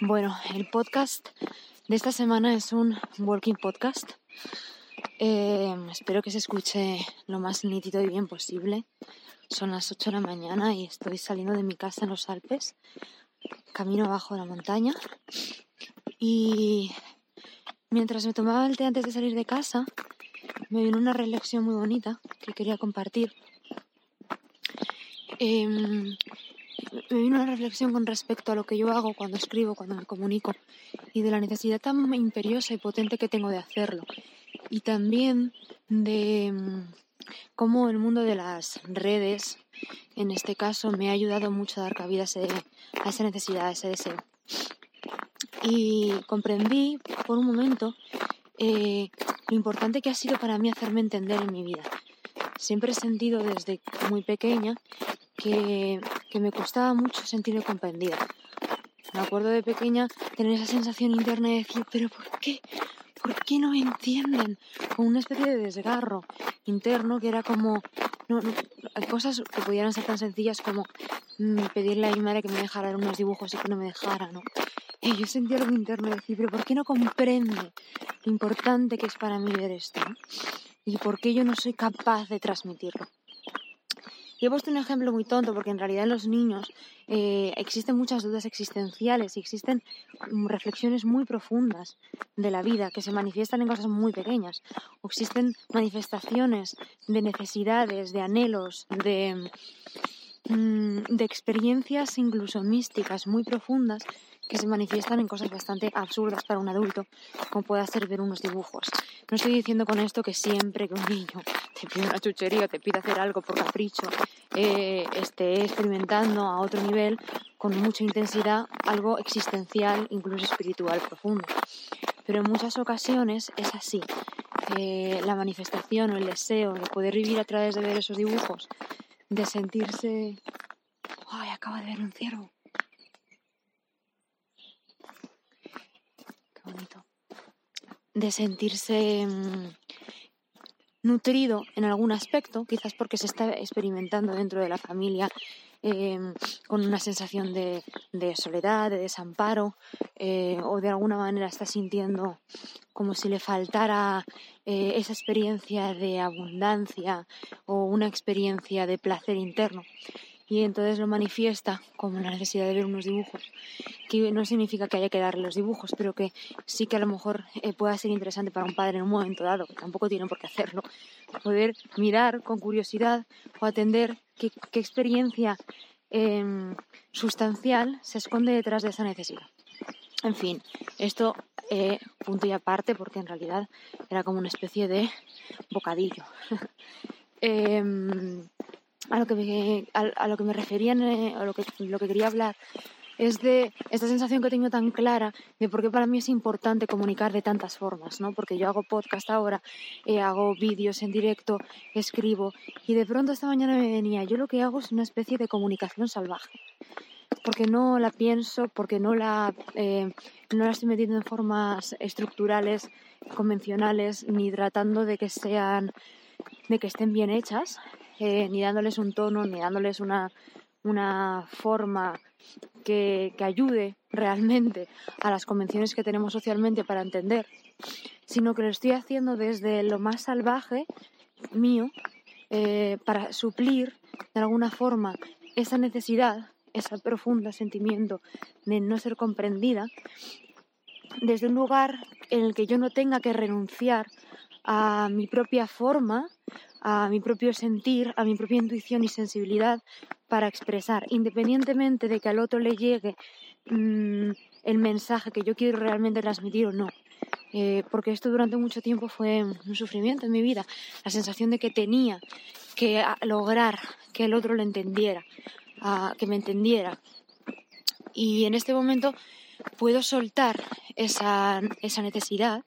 Bueno, el podcast de esta semana es un working podcast. Eh, espero que se escuche lo más nítido y bien posible. Son las 8 de la mañana y estoy saliendo de mi casa en los Alpes, camino abajo de la montaña. Y mientras me tomaba el té antes de salir de casa, me vino una reflexión muy bonita que quería compartir. Em, me vino una reflexión con respecto a lo que yo hago cuando escribo, cuando me comunico, y de la necesidad tan imperiosa y potente que tengo de hacerlo. Y también de mm, cómo el mundo de las redes, en este caso, me ha ayudado mucho a dar cabida a, esa necesidad, a ese deseo. Y comprendí por un momento eh, lo importante que ha sido para mí hacerme entender en mi vida. Siempre he sentido desde muy pequeña que, me costaba mucho sentirme comprendida. Me acuerdo de pequeña tener esa sensación interna de decir, pero ¿por qué? ¿Por qué no me entienden? Con una especie de desgarro interno que era como... No, cosas que pudieran ser tan sencillas como mm, pedirle a mi madre que me dejara unos dibujos y que no me dejara, ¿no? Y yo sentía algo interno de decir, pero ¿por qué no comprende lo importante que es para mí ver esto? ¿Y por qué yo no soy capaz de transmitirlo? Y he puesto un ejemplo muy tonto porque en realidad en los niños eh, existen muchas dudas existenciales y existen mm, reflexiones muy profundas de la vida que se manifiestan en cosas muy pequeñas. O existen manifestaciones de necesidades, de anhelos, de, mm, de experiencias incluso místicas muy profundas que se manifiestan en cosas bastante absurdas para un adulto, como puede ser ver unos dibujos. No estoy diciendo con esto que siempre que un niño te pide una chuchería o te pide hacer algo por capricho, eh, esté experimentando a otro nivel, con mucha intensidad, algo existencial, incluso espiritual profundo. Pero en muchas ocasiones es así. la manifestación o el deseo de poder vivir a través de ver esos dibujos, de sentirse... ¡Ay, acaba de ver un ciervo! De sentirse mm, nutrido en algún aspecto, quizás porque se está experimentando dentro de la familia em, con una sensación de, soledad, de desamparo, eh, o de alguna manera está sintiendo como si le faltara eh, esa experiencia de abundancia o una experiencia de placer interno y entonces lo manifiesta como la necesidad de ver unos dibujos, que no significa que haya que darle los dibujos, pero que sí que a lo mejor eh, pueda ser interesante para un padre en un momento dado, que tampoco tiene por qué hacerlo, poder mirar con curiosidad o atender qué, experiencia em, sustancial se esconde detrás de esa necesidad. En fin, esto eh, punto y aparte porque en realidad era como una especie de bocadillo. Em, a lo que me, a, lo que me refería, eh, a lo que, lo que quería hablar, es de esta sensación que tengo tan clara de por qué para mí es importante comunicar de tantas formas, ¿no? Porque yo hago podcast ahora, eh, hago vídeos en directo, escribo, y de pronto esta mañana me venía, yo lo que hago es una especie de comunicación salvaje, porque no la pienso, porque no la, eh, no la estoy metiendo en formas estructurales, convencionales, ni tratando de que sean, de que estén bien hechas, ni dándoles un tono, ni dándoles una, una forma que, que, ayude realmente a las convenciones que tenemos socialmente para entender, sino que lo estoy haciendo desde lo más salvaje mío eh, para suplir de alguna forma esa necesidad, ese profundo sentimiento de no ser comprendida, desde un lugar en el que yo no tenga que renunciar a mi propia forma, a mi propio sentir, a mi propia intuición y sensibilidad para expresar, independientemente de que al otro le llegue mm, el mensaje que yo quiero realmente transmitir o no. Eh, porque esto durante mucho tiempo fue un sufrimiento en mi vida, la sensación de que tenía que lograr que el otro lo entendiera, que me entendiera. Y en este momento puedo soltar esa, esa necesidad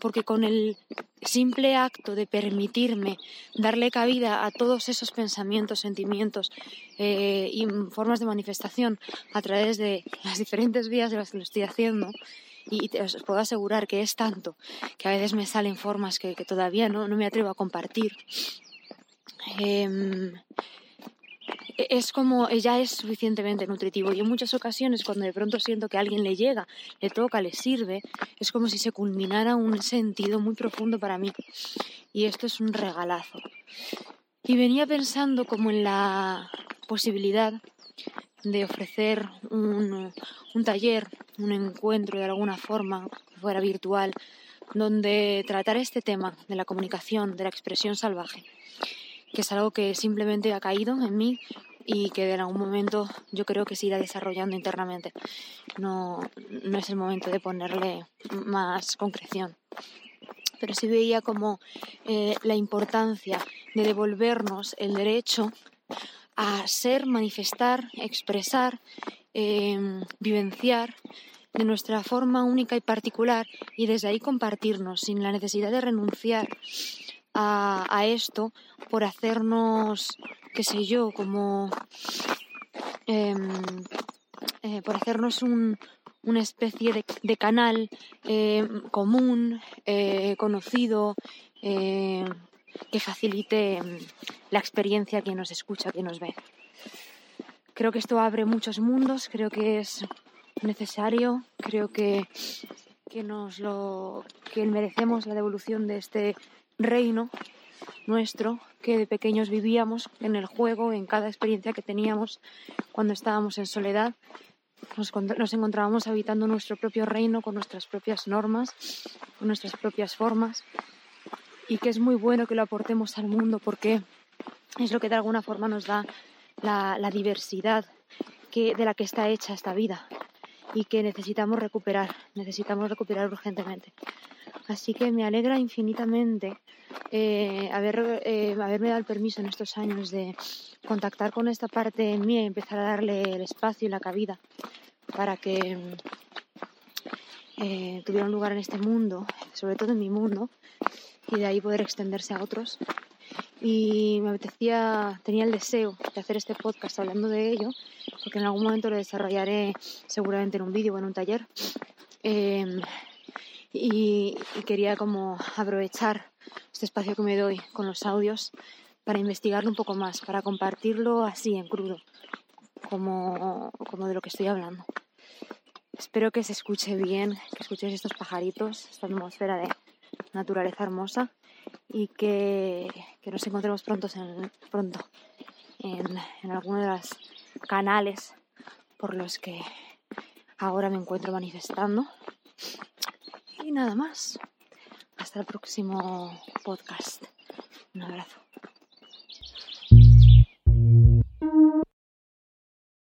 porque con el simple acto de permitirme darle cabida a todos esos pensamientos, sentimientos eh, y formas de manifestación a través de las diferentes vías de las que lo estoy haciendo, y os puedo asegurar que es tanto que a veces me salen formas que, todavía no, me atrevo a compartir. Em, es como, ya es suficientemente nutritivo. Y en muchas ocasiones cuando de pronto siento que alguien le llega, le toca, le sirve, es como si se culminara un sentido muy profundo para mí. Y esto es un regalazo. Y venía pensando como en la posibilidad de ofrecer un, un taller, un encuentro de alguna forma, fuera virtual, donde tratar este tema de la comunicación, de la expresión salvaje, que es algo que simplemente ha caído en mí y que en algún momento yo creo que se irá desarrollando internamente. No, no es el momento de ponerle más concreción. Pero sí veía como eh, la importancia de devolvernos el derecho a ser, manifestar, expresar, em, vivenciar de nuestra forma única y particular y desde ahí compartirnos sin la necesidad de renunciar a, esto por hacernos, qué sé yo, como em, eh, por hacernos una especie de, canal em, común, eh, conocido, eh, que facilite em, la experiencia a quien nos escucha, a quien nos ve. Creo que esto abre muchos mundos, creo que es necesario, creo que, que nos lo que merecemos la devolución de este reino nuestro que de pequeños vivíamos en el juego, en cada experiencia que teníamos cuando estábamos en soledad. Nos, encontrábamos habitando nuestro propio reino con nuestras propias normas, con nuestras propias formas y que es muy bueno que lo aportemos al mundo porque es lo que de alguna forma nos da la, diversidad de la que está hecha esta vida y que necesitamos recuperar, necesitamos recuperar urgentemente. Así que me alegra infinitamente eh, haber, eh, haberme dado el permiso en estos años de contactar con esta parte mía y empezar a darle el espacio y la cabida para que eh, tuviera un lugar en este mundo, sobre todo en mi mundo, y de ahí poder extenderse a otros. Y me apetecía, tenía el deseo de hacer este podcast hablando de ello, porque en algún momento lo desarrollaré seguramente en un vídeo o en un taller. Y, quería como aprovechar este espacio que me doy con los audios para investigarlo un poco más, para compartirlo así en crudo, como, como de lo que estoy hablando. Espero que se escuche bien, que escuchéis estos pajaritos, esta atmósfera de naturaleza hermosa y que, nos encontremos pronto en, pronto en, en alguno de los canales por los que ahora me encuentro manifestando. Y nada más. Hasta el próximo podcast. Un abrazo.